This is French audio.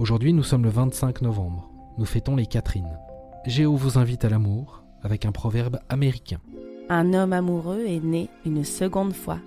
Aujourd'hui, nous sommes le 25 novembre. Nous fêtons les Catherine. Géo vous invite à l'amour avec un proverbe américain. Un homme amoureux est né une seconde fois.